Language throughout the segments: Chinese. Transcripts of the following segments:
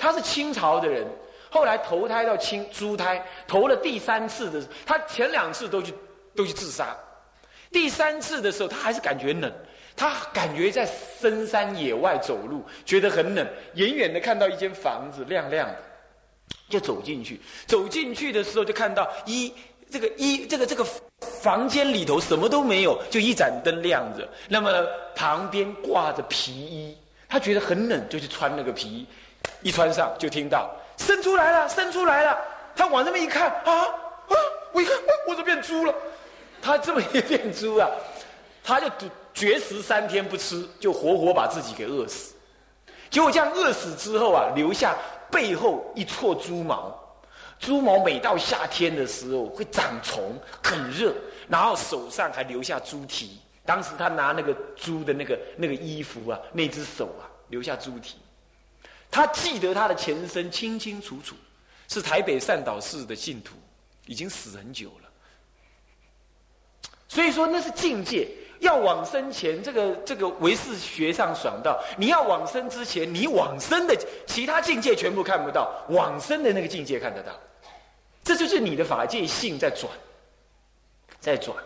他是清朝的人，后来投胎到清猪胎，投了第三次的，他前两次都去都去自杀，第三次的时候他还是感觉冷，他感觉在深山野外走路觉得很冷，远远的看到一间房子亮亮的，就走进去，走进去的时候就看到一这个一这个这个房间里头什么都没有，就一盏灯亮着，那么旁边挂着皮衣。他觉得很冷，就去穿那个皮衣，一穿上就听到伸出来了，伸出来了。他往那边一看，啊啊！我一看，我怎么变猪了？他这么一变猪啊，他就绝食三天不吃，就活活把自己给饿死。结果这样饿死之后啊，留下背后一撮猪毛。猪毛每到夏天的时候会长虫，很热，然后手上还留下猪蹄。当时他拿那个猪的那个那个衣服啊，那只手啊，留下猪蹄。他记得他的前身清清楚楚，是台北善导寺的信徒，已经死很久了。所以说那是境界。要往生前，这个这个唯识学上爽到，你要往生之前，你往生的其他境界全部看不到，往生的那个境界看得到。这就是你的法界性在转，在转。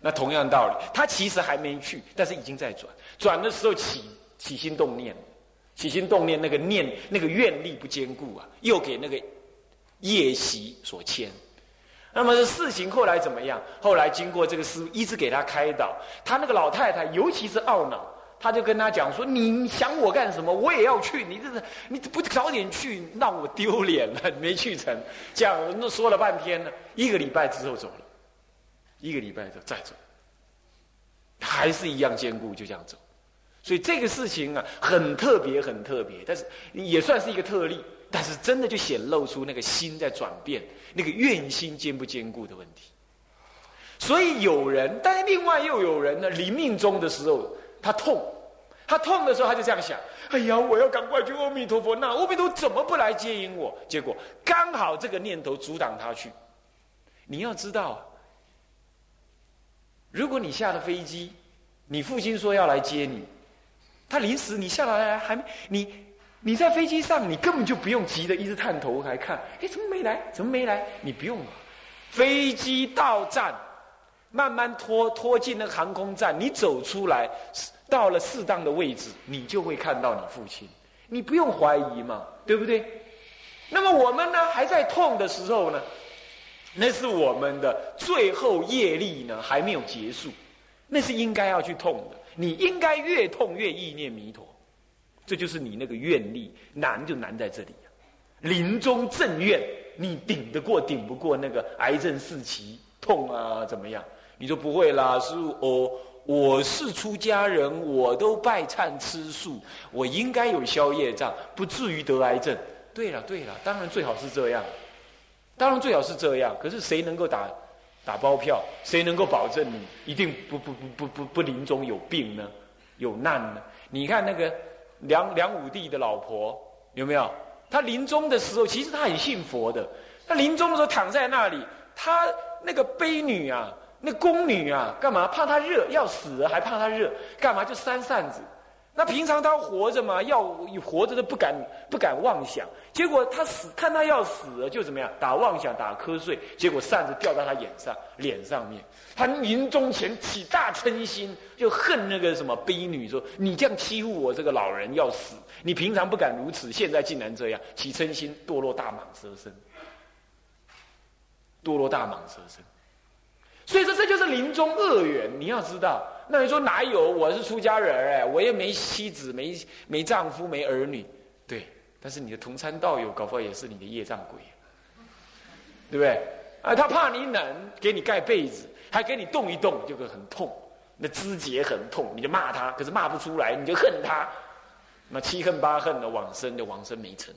那同样道理，他其实还没去，但是已经在转。转的时候起起心动念，起心动念那个念那个愿力不坚固啊，又给那个业习所牵。那么事情后来怎么样？后来经过这个师一直给他开导，他那个老太太尤其是懊恼，他就跟他讲说：“你想我干什么？我也要去，你这是你不早点去，让我丢脸了，没去成。”这样那说了半天呢，一个礼拜之后走了。一个礼拜就再走，还是一样坚固，就这样走。所以这个事情啊，很特别，很特别，但是也算是一个特例。但是真的就显露出那个心在转变，那个愿心坚不坚固的问题。所以有人，但是另外又有人呢，临命终的时候他痛，他痛的时候他就这样想：哎呀，我要赶快去阿弥陀佛，那阿弥陀佛怎么不来接引我？结果刚好这个念头阻挡他去。你要知道。如果你下了飞机，你父亲说要来接你，他临时你下来来还没你你在飞机上，你根本就不用急着一直探头来看，哎，怎么没来？怎么没来？你不用，飞机到站，慢慢拖拖进那个航空站，你走出来，到了适当的位置，你就会看到你父亲，你不用怀疑嘛，对不对？那么我们呢，还在痛的时候呢？那是我们的最后业力呢，还没有结束，那是应该要去痛的。你应该越痛越意念弥陀，这就是你那个愿力难就难在这里临终正愿，你顶得过顶不过那个癌症四期痛啊？怎么样？你说不会啦，师傅，我我是出家人，我都拜忏吃素，我应该有消业障，不至于得癌症。对了对了，当然最好是这样。当然最好是这样，可是谁能够打打包票？谁能够保证你一定不不不不不不临终有病呢？有难呢？你看那个梁梁武帝的老婆有没有？他临终的时候，其实他很信佛的。他临终的时候躺在那里，他那个悲女啊，那宫女啊，干嘛？怕他热，要死了还怕他热，干嘛？就扇扇子。那平常他活着嘛，要活着都不敢不敢妄想。结果他死，看他要死了，就怎么样？打妄想，打瞌睡。结果扇子掉到他眼上脸上面。他临终前起大嗔心，就恨那个什么婢女，说：“你这样欺负我这个老人要死，你平常不敢如此，现在竟然这样，起嗔心，堕落大蟒蛇身，堕落大蟒蛇身。”所以说，这就是临终恶缘。你要知道，那你说哪有？我是出家人哎，我也没妻子，没没丈夫，没儿女，对。但是你的同参道友，搞不好也是你的业障鬼，对不对？啊，他怕你冷，给你盖被子，还给你动一动，就会很痛，那肢节很痛，你就骂他，可是骂不出来，你就恨他，那七恨八恨的往生，的往生没成，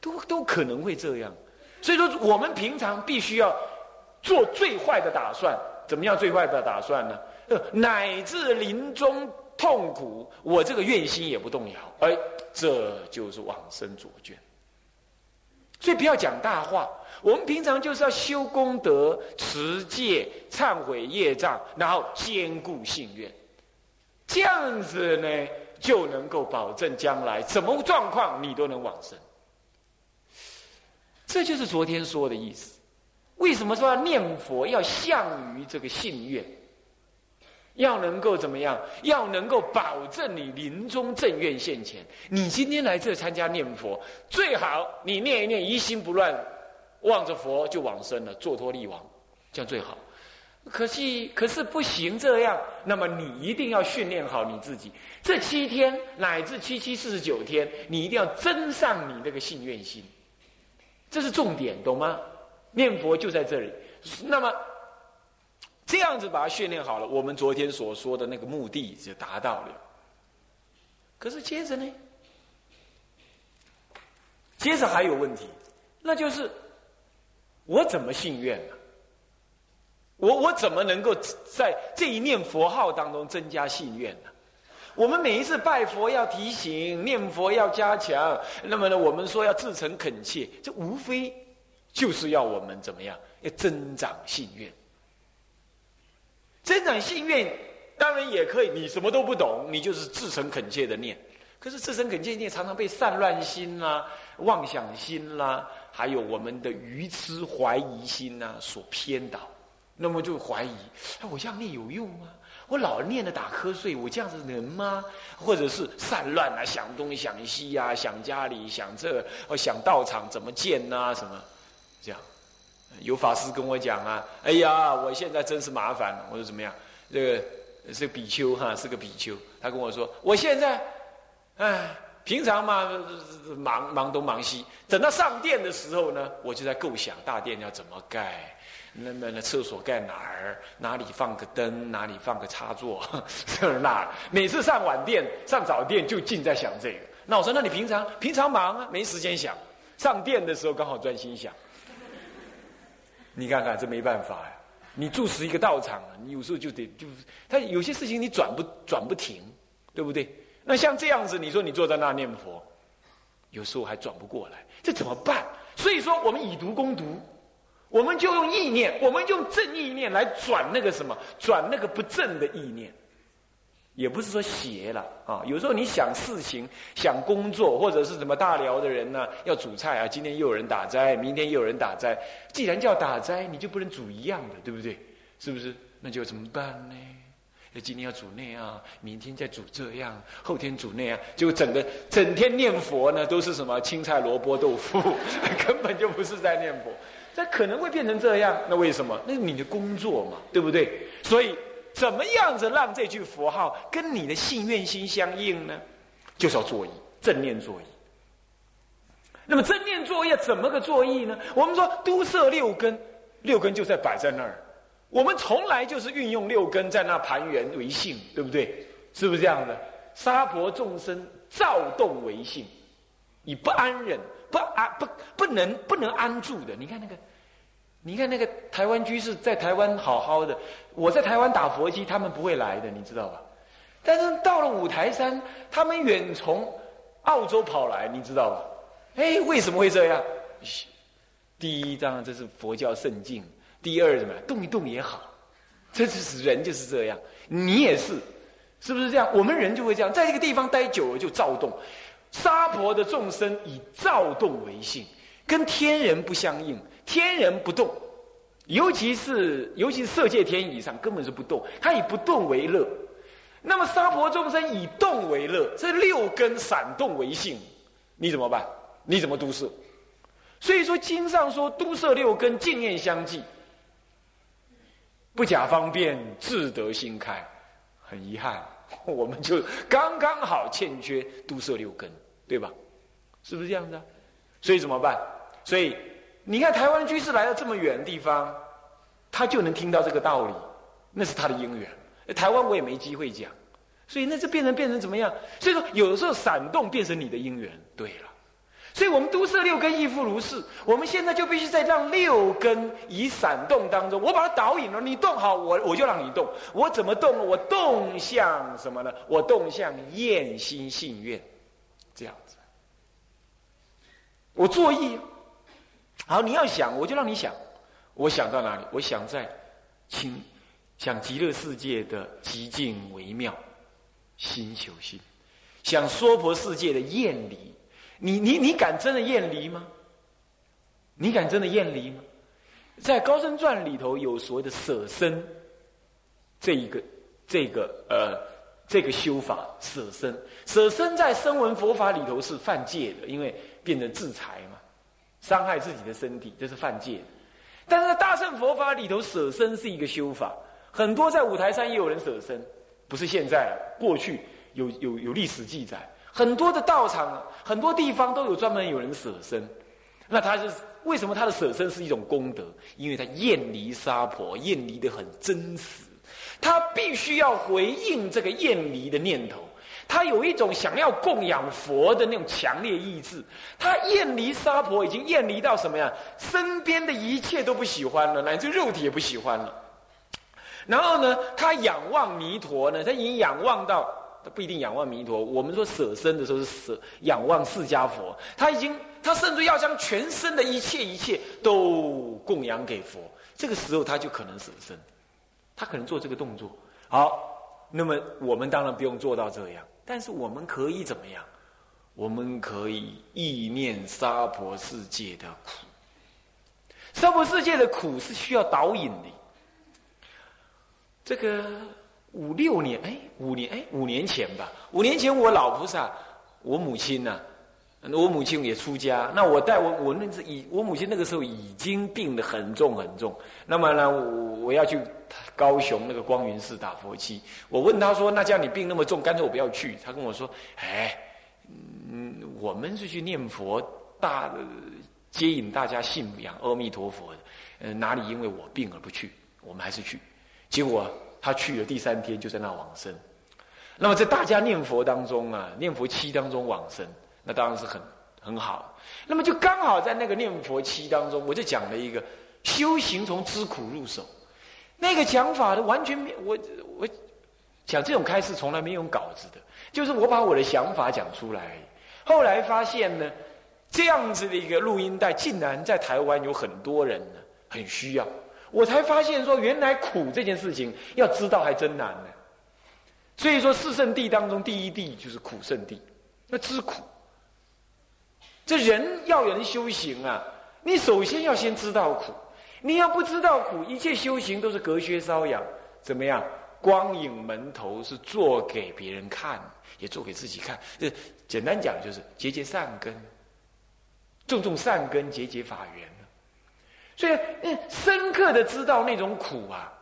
都都可能会这样。所以说，我们平常必须要。做最坏的打算，怎么样？最坏的打算呢？乃至临终痛苦，我这个愿心也不动摇。哎，这就是往生左卷。所以不要讲大话，我们平常就是要修功德、持戒、忏悔业障，然后坚固信愿，这样子呢，就能够保证将来什么状况你都能往生。这就是昨天说的意思。为什么说要念佛要向于这个信愿？要能够怎么样？要能够保证你临终正愿现前。你今天来这参加念佛，最好你念一念，一心不乱，望着佛就往生了，坐脱力亡，这样最好。可惜，可是不行这样。那么你一定要训练好你自己，这七天乃至七七四十九天，你一定要增上你那个信愿心，这是重点，懂吗？念佛就在这里。那么。这样子把它训练好了，我们昨天所说的那个目的就达到了。可是接着呢，接着还有问题，那就是我怎么信愿呢？我我怎么能够在这一念佛号当中增加信愿呢？我们每一次拜佛要提醒，念佛要加强，那么呢，我们说要至诚恳切，这无非就是要我们怎么样，要增长信愿。增长信愿，当然也可以。你什么都不懂，你就是至诚恳切的念。可是至诚恳切念，常常被散乱心啦、妄想心啦，还有我们的愚痴怀疑心呐所偏导。那么就怀疑：哎，我这样念有用吗？我老念的打瞌睡，我这样子能吗？或者是散乱啊，想东想西呀，想家里，想这，哦，想道场怎么建呐？什么这样？有法师跟我讲啊，哎呀，我现在真是麻烦。我说怎么样？这个是比丘哈，是个比丘。他跟我说，我现在，哎，平常嘛忙忙东忙西，等到上殿的时候呢，我就在构想大殿要怎么盖，那么那厕所盖哪儿，哪里放个灯，哪里放个插座，这那。每次上晚殿、上早殿就尽在想这个。那我说，那你平常平常忙啊，没时间想，上殿的时候刚好专心想。你看看，这没办法呀！你住持一个道场，你有时候就得就是，他有些事情你转不转不停，对不对？那像这样子，你说你坐在那念佛，有时候还转不过来，这怎么办？所以说，我们以毒攻毒，我们就用意念，我们用正意念来转那个什么，转那个不正的意念。也不是说邪了啊，有时候你想事情、想工作，或者是什么大辽的人呢，要煮菜啊，今天又有人打斋，明天又有人打斋。既然叫打斋，你就不能煮一样的，对不对？是不是？那就怎么办呢？那今天要煮那样，明天再煮这样，后天煮那样，就整个整天念佛呢，都是什么青菜萝卜豆腐，根本就不是在念佛。这可能会变成这样，那为什么？那是你的工作嘛，对不对？所以。怎么样子让这句佛号跟你的信愿心相应呢？就是要作意，正念作意。那么正念作业怎么个作意呢？我们说都摄六根，六根就在摆在那儿。我们从来就是运用六根在那盘圆为性，对不对？是不是这样的？沙婆众生躁动为性，以不安忍、不安、不不能不能安住的。你看那个。你看那个台湾居士在台湾好好的，我在台湾打佛机，他们不会来的，你知道吧？但是到了五台山，他们远从澳洲跑来，你知道吧？哎，为什么会这样？第一，当然这是佛教圣境；第二，什么动一动也好，这就是人就是这样，你也是，是不是这样？我们人就会这样，在这个地方待久了就躁动。沙婆的众生以躁动为性，跟天人不相应。天人不动，尤其是尤其是色界天以上根本是不动，他以不动为乐。那么沙婆众生以动为乐，这六根闪动为性，你怎么办？你怎么都摄？所以说经上说都摄六根，净念相继，不假方便，自得心开。很遗憾，我们就刚刚好欠缺都摄六根，对吧？是不是这样子啊？所以怎么办？所以。你看台湾居士来到这么远的地方，他就能听到这个道理，那是他的因缘。台湾我也没机会讲，所以那就变成变成怎么样？所以说有的时候闪动变成你的因缘。对了，所以我们都摄六根亦复如是。我们现在就必须在让六根以闪动当中，我把它导引了，你动好，我我就让你动。我怎么动？我动向什么呢？我动向厌心信愿，这样子。我作意。好，你要想，我就让你想。我想到哪里？我想在清，想极乐世界的极静微妙心求心，想娑婆世界的厌离。你你你敢真的厌离吗？你敢真的厌离吗？在《高僧传》里头有所谓的舍身，这一个，这个呃，这个修法舍身，舍身在声闻佛法里头是犯戒的，因为变成制裁，伤害自己的身体，这是犯戒。但是在大乘佛法里头，舍身是一个修法，很多在五台山也有人舍身，不是现在，过去有有有历史记载，很多的道场，很多地方都有专门有人舍身。那他是为什么他的舍身是一种功德？因为他厌离杀婆，厌离的很真实，他必须要回应这个厌离的念头。他有一种想要供养佛的那种强烈意志。他厌离杀婆，已经厌离到什么呀？身边的一切都不喜欢了，乃至肉体也不喜欢了。然后呢，他仰望弥陀呢，他已经仰望到。他不一定仰望弥陀，我们说舍身的时候是舍仰望释迦佛，他已经他甚至要将全身的一切一切都供养给佛，这个时候他就可能舍身，他可能做这个动作。好，那么我们当然不用做到这样，但是我们可以怎么样？我们可以意念娑婆世界的苦，娑婆世界的苦是需要导引的，这个。五六年，哎，五年，哎，五年前吧。五年前，我老菩萨，我母亲呢，我母亲也出家。那我带我，我那是已，我母亲那个时候已经病得很重很重。那么呢，我我要去高雄那个光云寺打佛七。我问他说：“那叫你病那么重，干脆我不要去。”他跟我说：“哎，嗯，我们是去念佛，大呃接引大家信仰阿弥陀佛的。嗯，哪里因为我病而不去？我们还是去。结果。”他去了第三天就在那往生，那么在大家念佛当中啊，念佛期当中往生，那当然是很很好。那么就刚好在那个念佛期当中，我就讲了一个修行从知苦入手，那个讲法的完全没我我讲这种开示从来没有稿子的，就是我把我的想法讲出来。后来发现呢，这样子的一个录音带竟然在台湾有很多人呢，很需要。我才发现说，原来苦这件事情要知道还真难呢。所以说，四圣地当中第一地就是苦圣地，要知苦。这人要有人修行啊，你首先要先知道苦。你要不知道苦，一切修行都是隔靴搔痒。怎么样？光影门头是做给别人看，也做给自己看。这简单讲就是结结善根，种种善根，结结法缘。所以，嗯，深刻的知道那种苦啊，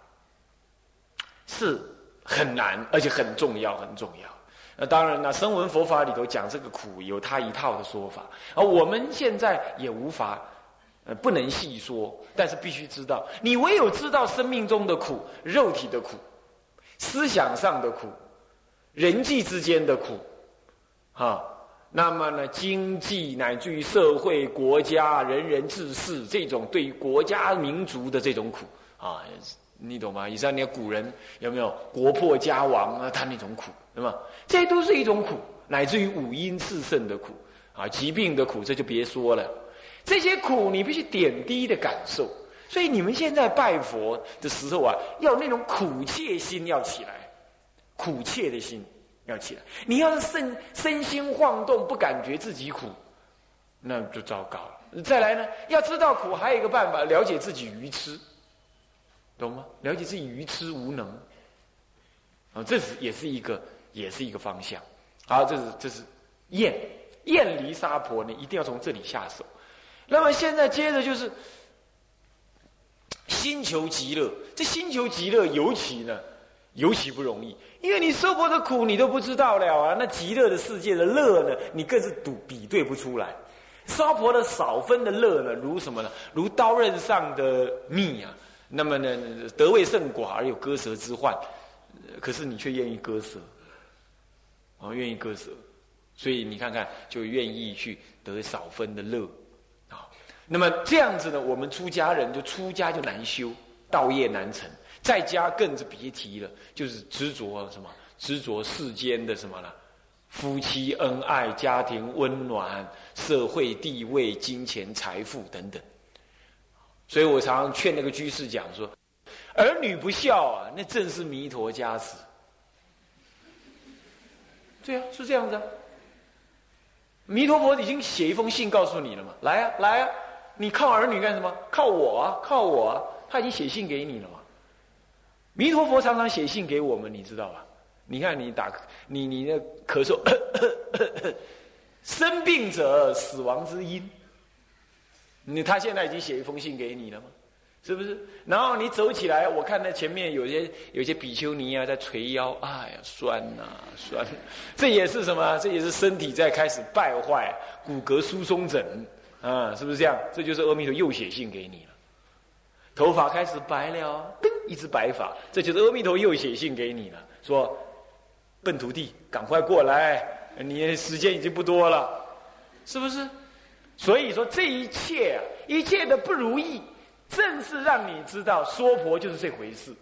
是很难，而且很重要，很重要。那当然了，声闻佛法里头讲这个苦，有他一套的说法，而我们现在也无法，呃，不能细说，但是必须知道，你唯有知道生命中的苦，肉体的苦，思想上的苦，人际之间的苦，哈。那么呢，经济乃至于社会、国家、人人治世，这种对于国家民族的这种苦啊，你懂吗？以上那古人有没有国破家亡啊？他那种苦，对吗？这都是一种苦，乃至于五阴炽盛的苦啊，疾病的苦，这就别说了。这些苦你必须点滴的感受。所以你们现在拜佛的时候啊，要那种苦切心要起来，苦切的心。要起来，你要是身身心晃动，不感觉自己苦，那就糟糕了。再来呢，要知道苦，还有一个办法，了解自己愚痴，懂吗？了解自己愚痴无能，啊，这是也是一个，也是一个方向。好，这是这是厌厌离沙婆呢，一定要从这里下手。那么现在接着就是心求极乐，这心求极乐尤其呢，尤其不容易。因为你受过的苦，你都不知道了啊！那极乐的世界的乐呢，你更是赌比对不出来。娑婆的少分的乐呢，如什么呢？如刀刃上的蜜啊！那么呢，得位甚寡而有割舌之患，可是你却愿意割舌，哦，愿意割舌，所以你看看，就愿意去得少分的乐。那么这样子呢，我们出家人就出家就难修，道业难成。在家更是别提了，就是执着什么？执着世间的什么呢？夫妻恩爱、家庭温暖、社会地位、金钱财富等等。所以我常常劝那个居士讲说：儿女不孝啊，那正是弥陀加持。对啊，是这样子啊。弥陀佛已经写一封信告诉你了嘛？来啊，来啊，你靠儿女干什么？靠我啊，靠我啊！他已经写信给你了嘛。弥陀佛常常写信给我们，你知道吧？你看你打你你那咳嗽，生病者死亡之因。你他现在已经写一封信给你了吗？是不是？然后你走起来，我看那前面有些有些比丘尼啊在捶腰，哎呀酸呐酸，这也是什么？这也是身体在开始败坏，骨骼疏松症啊，是不是这样？这就是阿弥陀又写信给你了。头发开始白了，噔，一只白发，这就是阿弥陀又写信给你了，说笨徒弟，赶快过来，你时间已经不多了，是不是？所以说这一切啊，一切的不如意。正是让你知道说婆就是这回事，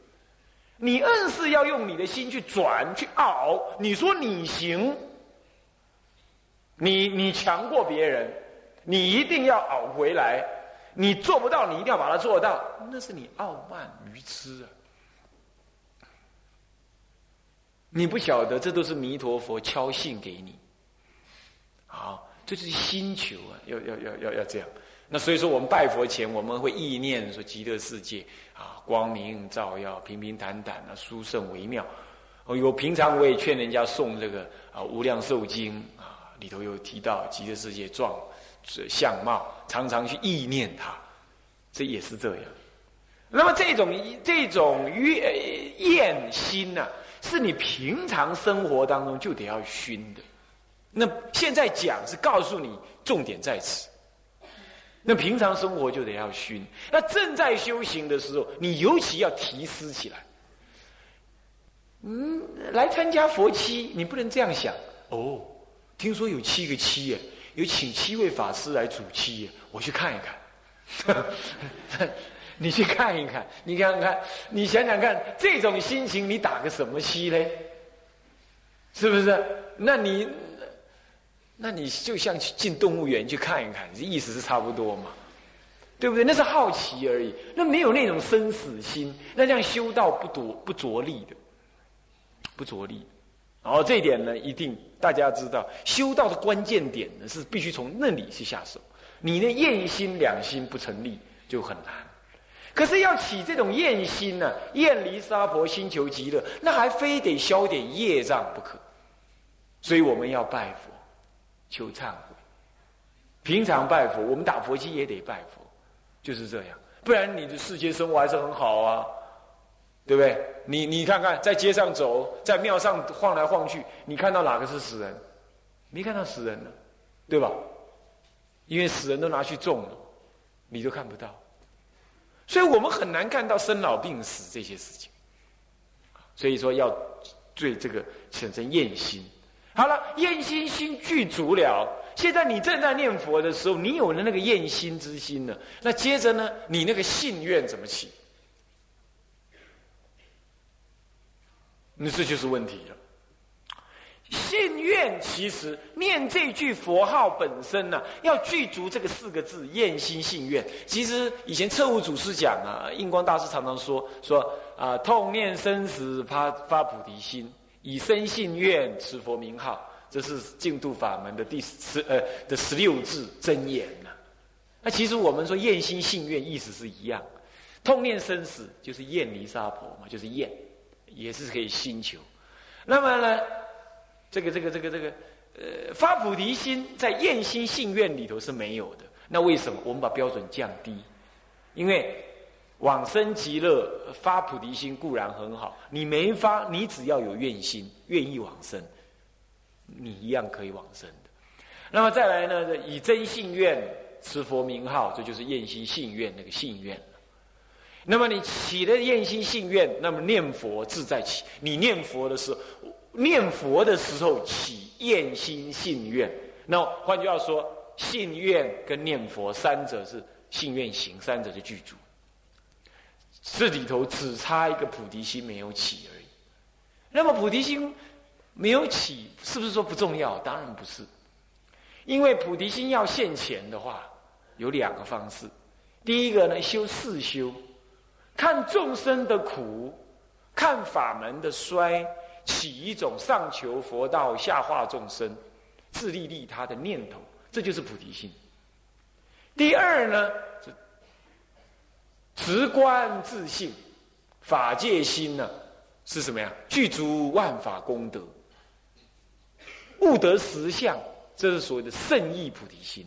你硬是要用你的心去转去熬，你说你行，你你强过别人，你一定要熬回来，你做不到，你一定要把它做到，那是你傲慢愚痴啊！你不晓得，这都是弥陀佛敲信给你，好，这是心求啊，要要要要要这样。那所以说，我们拜佛前，我们会意念说极乐世界啊，光明照耀，平平坦坦啊，殊胜微妙。哦，有平常我也劝人家诵这个啊《无量寿经》啊，里头有提到极乐世界状相貌，常常去意念它，这也是这样。那么这种这种怨厌心呐，是你平常生活当中就得要熏的。那现在讲是告诉你，重点在此。那平常生活就得要熏，那正在修行的时候，你尤其要提思起来。嗯，来参加佛七，你不能这样想哦。听说有七个七耶，有请七位法师来主七，我去看一看。你去看一看，你看看，你想想看，这种心情你打个什么七嘞？是不是？那你？那你就像去进动物园去看一看，这意思是差不多嘛，对不对？那是好奇而已，那没有那种生死心，那这样修道不着不着力的，不着力。然后这一点呢，一定大家知道，修道的关键点呢是必须从那里去下手。你的厌心两心不成立就很难。可是要起这种厌心呢，厌离沙婆心求极乐，那还非得消点业障不可。所以我们要拜佛。求忏悔，平常拜佛，我们打佛机也得拜佛，就是这样。不然你的世间生活还是很好啊，对不对？你你看看，在街上走，在庙上晃来晃去，你看到哪个是死人？没看到死人呢，对吧？因为死人都拿去种了，你都看不到。所以我们很难看到生老病死这些事情。所以说要对这个产生厌心。好了，厌心心具足了。现在你正在念佛的时候，你有了那个厌心之心了。那接着呢，你那个信愿怎么起？那这就是问题了。信愿其实念这句佛号本身呢，要具足这个四个字“厌心信愿”。其实以前彻悟祖师讲啊，印光大师常常说说啊，痛念生死发发菩提心。以身信愿持佛名号，这是净土法门的第十呃的十六字真言呐。那其实我们说厌心信愿意思是一样，痛念生死就是厌离沙婆嘛，就是厌，也是可以心求。那么呢，这个这个这个这个呃发菩提心在厌心信愿里头是没有的。那为什么？我们把标准降低，因为。往生极乐发菩提心固然很好，你没发，你只要有愿心，愿意往生，你一样可以往生的。那么再来呢？以真信愿持佛名号，这就是厌心信愿那个信愿那么你起了厌心信愿，那么念佛自在起。你念佛的时候，念佛的时候起厌心信愿。那换句话说，信愿跟念佛三者是信愿行，三者是具足。这里头只差一个菩提心没有起而已。那么菩提心没有起，是不是说不重要？当然不是。因为菩提心要现前的话，有两个方式。第一个呢，修四修，看众生的苦，看法门的衰，起一种上求佛道、下化众生、自利利他的念头，这就是菩提心。第二呢，直观自信，法界心呢是什么呀？具足万法功德，悟得实相，这是所谓的圣意菩提心。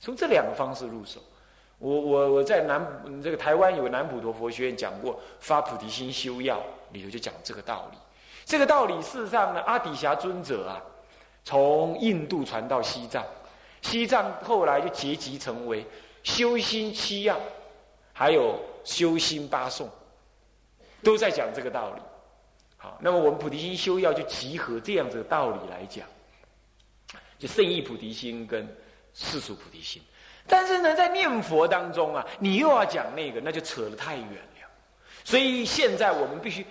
从这两个方式入手。我我我在南这个台湾有个南普陀佛学院讲过发菩提心修要里头就讲这个道理，这个道理事实上呢，阿底峡尊者啊，从印度传到西藏，西藏后来就结集成为修心七要，还有修心八颂，都在讲这个道理。好，那么我们菩提心修要就集合这样子的道理来讲，就圣意菩提心跟世俗菩提心。但是呢，在念佛当中啊，你又要讲那个，那就扯得太远了。所以现在我们必须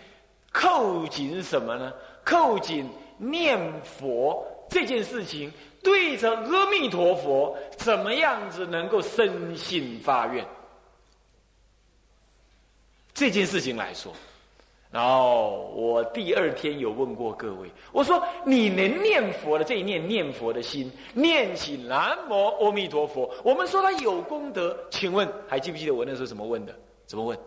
扣紧什么呢？扣紧念佛这件事情，对着阿弥陀佛，怎么样子能够生信发愿？这件事情来说。然后我第二天有问过各位，我说你能念佛的这一念念佛的心，念起南无阿弥陀佛，我们说他有功德，请问还记不记得我那时候怎么问的？怎么问？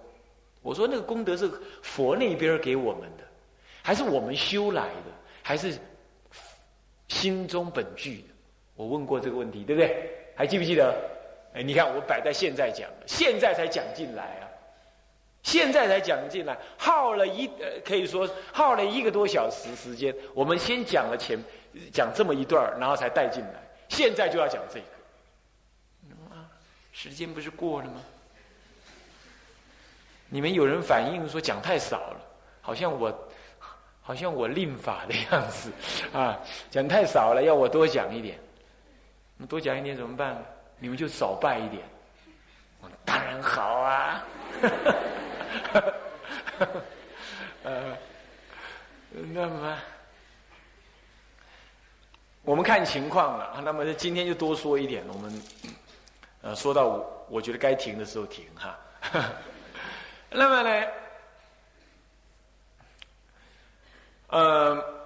我说那个功德是佛那边给我们的，还是我们修来的，还是心中本具的？我问过这个问题，对不对？还记不记得？哎，你看我摆在现在讲，现在才讲进来啊。现在才讲进来，耗了一呃，可以说耗了一个多小时时间。我们先讲了前讲这么一段然后才带进来。现在就要讲这个，啊，时间不是过了吗？你们有人反映说讲太少了，好像我好像我令法的样子啊，讲太少了，要我多讲一点。那多讲一点怎么办？你们就少拜一点。当然好啊。呃，那么我们看情况了。那么今天就多说一点，我们呃说到我我觉得该停的时候停哈。那么呢，呃。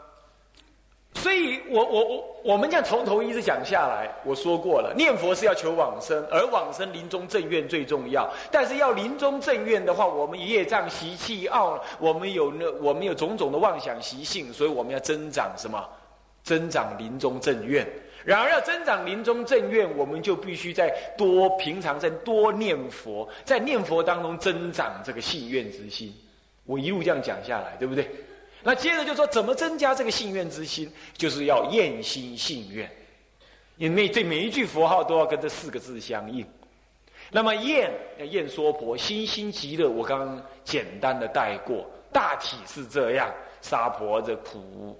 所以，我我我我们这样从头一直讲下来，我说过了，念佛是要求往生，而往生临终正愿最重要。但是要临终正愿的话，我们业障习气傲，我们有那我们有种种的妄想习性，所以我们要增长什么？增长临终正愿。然而要增长临终正愿，我们就必须在多平常在多念佛，在念佛当中增长这个信愿之心。我一路这样讲下来，对不对？那接着就说怎么增加这个信愿之心，就是要厌心信愿，因为这每一句佛号都要跟这四个字相应。那么厌要厌娑婆，心心极乐，我刚刚简单的带过，大体是这样。娑婆这苦，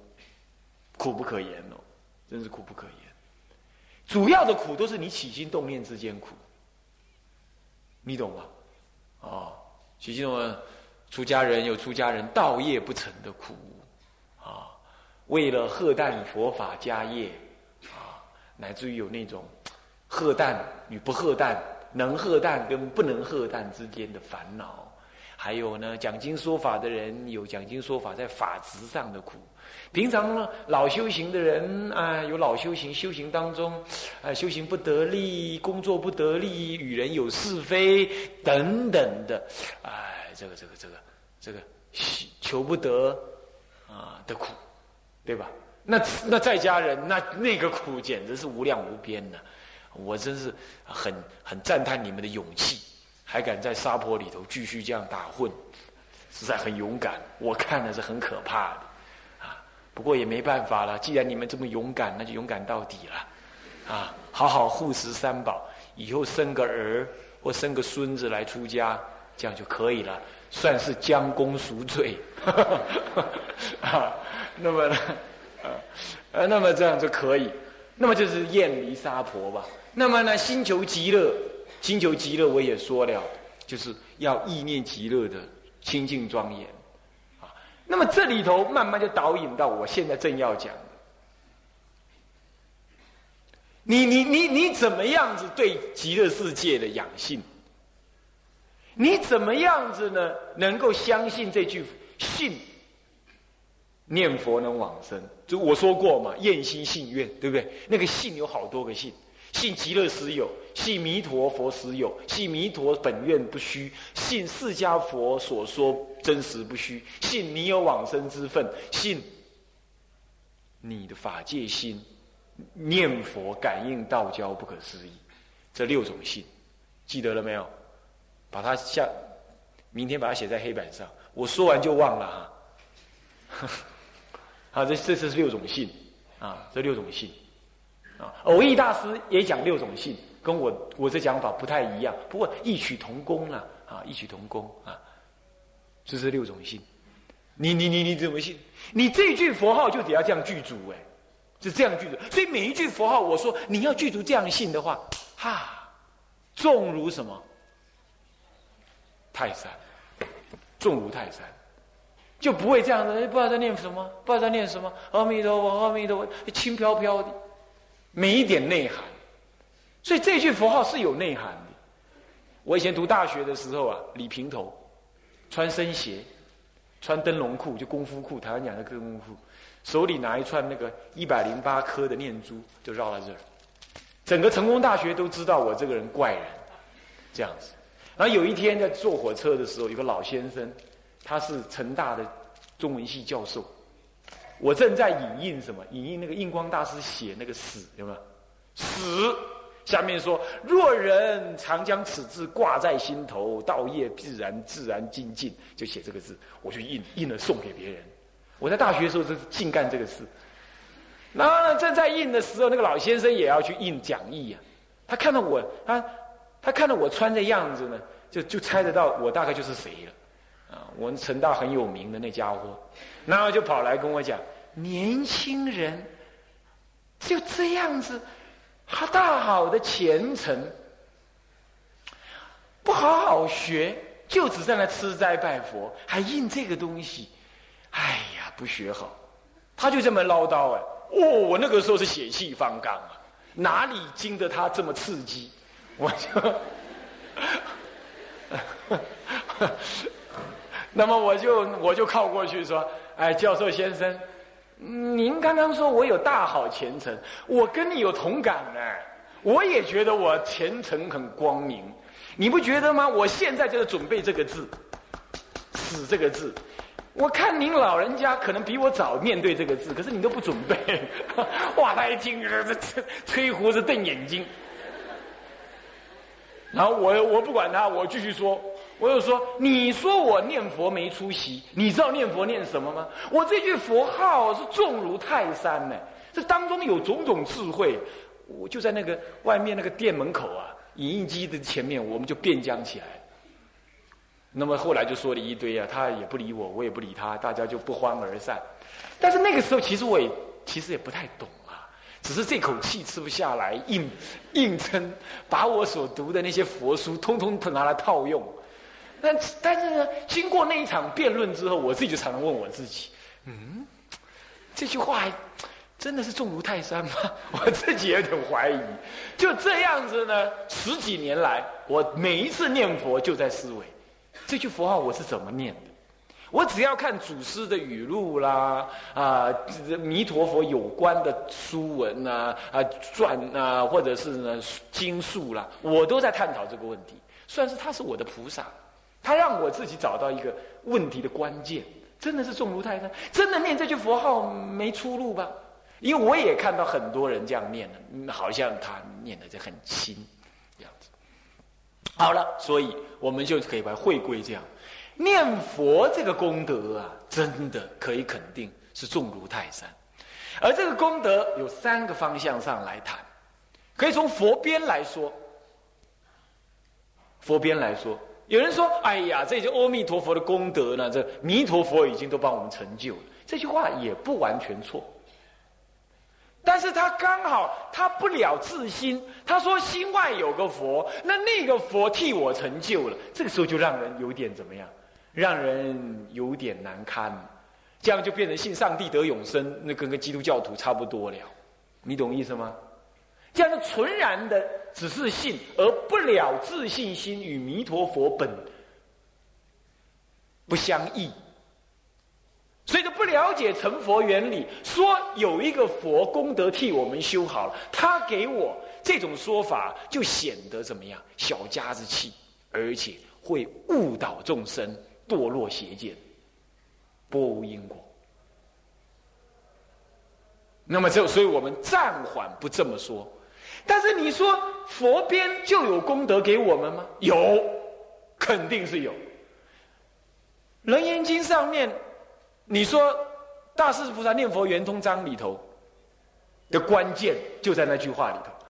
苦不可言哦，真是苦不可言。主要的苦都是你起心动念之间苦，你懂吗？哦，起心动念。出家人有出家人道业不成的苦，啊，为了贺诞佛法家业，啊，乃至于有那种贺诞与不贺诞、能贺诞跟不能贺诞之间的烦恼，还有呢，讲经说法的人有讲经说法在法执上的苦，平常呢老修行的人啊，有老修行修行当中，啊，修行不得力，工作不得力，与人有是非等等的，啊。这个这个这个这个求不得啊的苦，对吧？那那在家人那那个苦简直是无量无边的，我真是很很赞叹你们的勇气，还敢在沙坡里头继续这样打混，实在很勇敢。我看了是很可怕的啊，不过也没办法了。既然你们这么勇敢，那就勇敢到底了啊！好好护持三宝，以后生个儿或生个孙子来出家。这样就可以了，算是将功赎罪，啊，那么呢，呃，那么这样就可以，那么就是厌离沙婆吧。那么呢，心求极乐，心求极乐，我也说了，就是要意念极乐的清净庄严，啊，那么这里头慢慢就导引到我现在正要讲的，你你你你怎么样子对极乐世界的养性？你怎么样子呢？能够相信这句信念佛能往生？就我说过嘛，厌心信愿，对不对？那个信有好多个信，信极乐时有，信弥陀佛实有，信弥陀本愿不虚，信释迦佛所说真实不虚，信你有往生之分，信你的法界心念佛感应道交不可思议，这六种信，记得了没有？把它下，明天把它写在黑板上。我说完就忘了哈。好，这这次是六种信啊，这六种信。啊，偶益大师也讲六种性，跟我我这讲法不太一样，不过异曲同工了啊，异曲同工啊，这是六种性。你你你你怎么信？你这句佛号就得要这样具足哎，是这样具足。所以每一句佛号，我说你要具足这样信的话，哈，重如什么？泰山，重如泰山，就不会这样的，不知道在念什么，不知道在念什么。阿弥陀佛，阿弥陀佛，轻飘飘的。没一点内涵，所以这句佛号是有内涵的。我以前读大学的时候啊，理平头，穿深鞋，穿灯笼裤，就功夫裤，台湾讲的功夫裤，手里拿一串那个一百零八颗的念珠，就绕在这儿。整个成功大学都知道我这个人怪人，这样子。然后有一天在坐火车的时候，有个老先生，他是成大的中文系教授。我正在影印什么？影印那个印光大师写那个“死”有没有？“死”下面说：“若人常将此字挂在心头，道业自然自然精进。”就写这个字，我去印，印了送给别人。我在大学的时候是净干这个事。然后呢，正在印的时候，那个老先生也要去印讲义啊。他看到我，他他看到我穿的样子呢，就就猜得到我大概就是谁了。啊，我们成大很有名的那家伙，然后就跑来跟我讲：年轻人就这样子，他大好的前程，不好好学，就只在那吃斋拜佛，还印这个东西，哎呀，不学好，他就这么唠叨哎，哦，我那个时候是血气方刚啊，哪里经得他这么刺激，我就。那么我就我就靠过去说：“哎，教授先生，您刚刚说我有大好前程，我跟你有同感呢。我也觉得我前程很光明，你不觉得吗？我现在就在准备这个字，死这个字。我看您老人家可能比我早面对这个字，可是你都不准备。哇，他一听这吹胡子瞪眼睛，然后我我不管他，我继续说。”我又说，你说我念佛没出息，你知道念佛念什么吗？我这句佛号是重如泰山呢，这当中有种种智慧。我就在那个外面那个店门口啊，影印机的前面，我们就辩讲起来。那么后来就说了一堆啊，他也不理我，我也不理他，大家就不欢而散。但是那个时候，其实我也其实也不太懂，只是这口气吃不下来，硬硬撑，把我所读的那些佛书，通通拿来套用。但但是呢，经过那一场辩论之后，我自己就常常问我自己：嗯，这句话真的是重如泰山吗？我自己有点怀疑。就这样子呢，十几年来，我每一次念佛就在思维，这句佛号我是怎么念的？我只要看祖师的语录啦，啊，弥陀佛有关的书文啊，啊传啊，或者是呢经书啦，我都在探讨这个问题，算是他是我的菩萨。他让我自己找到一个问题的关键，真的是重如泰山，真的念这句佛号没出路吧？因为我也看到很多人这样念的，好像他念的就很轻，这样子。好了，所以我们就可以把回归这样，念佛这个功德啊，真的可以肯定是重如泰山。而这个功德有三个方向上来谈，可以从佛边来说，佛边来说。有人说：“哎呀，这些阿弥陀佛的功德呢？这弥陀佛已经都帮我们成就了。”这句话也不完全错，但是他刚好他不了自心，他说心外有个佛，那那个佛替我成就了。这个时候就让人有点怎么样？让人有点难堪，这样就变成信上帝得永生，那跟个基督教徒差不多了。你懂意思吗？这样的纯然的只是信，而不了自信心与弥陀佛本不相异，所以就不了解成佛原理。说有一个佛功德替我们修好了，他给我这种说法就显得怎么样？小家子气，而且会误导众生堕落邪见，波无因果。那么，这所以我们暂缓不这么说。但是你说佛边就有功德给我们吗？有，肯定是有。《楞严经》上面，你说大势菩萨念佛圆通章里头的关键就在那句话里头。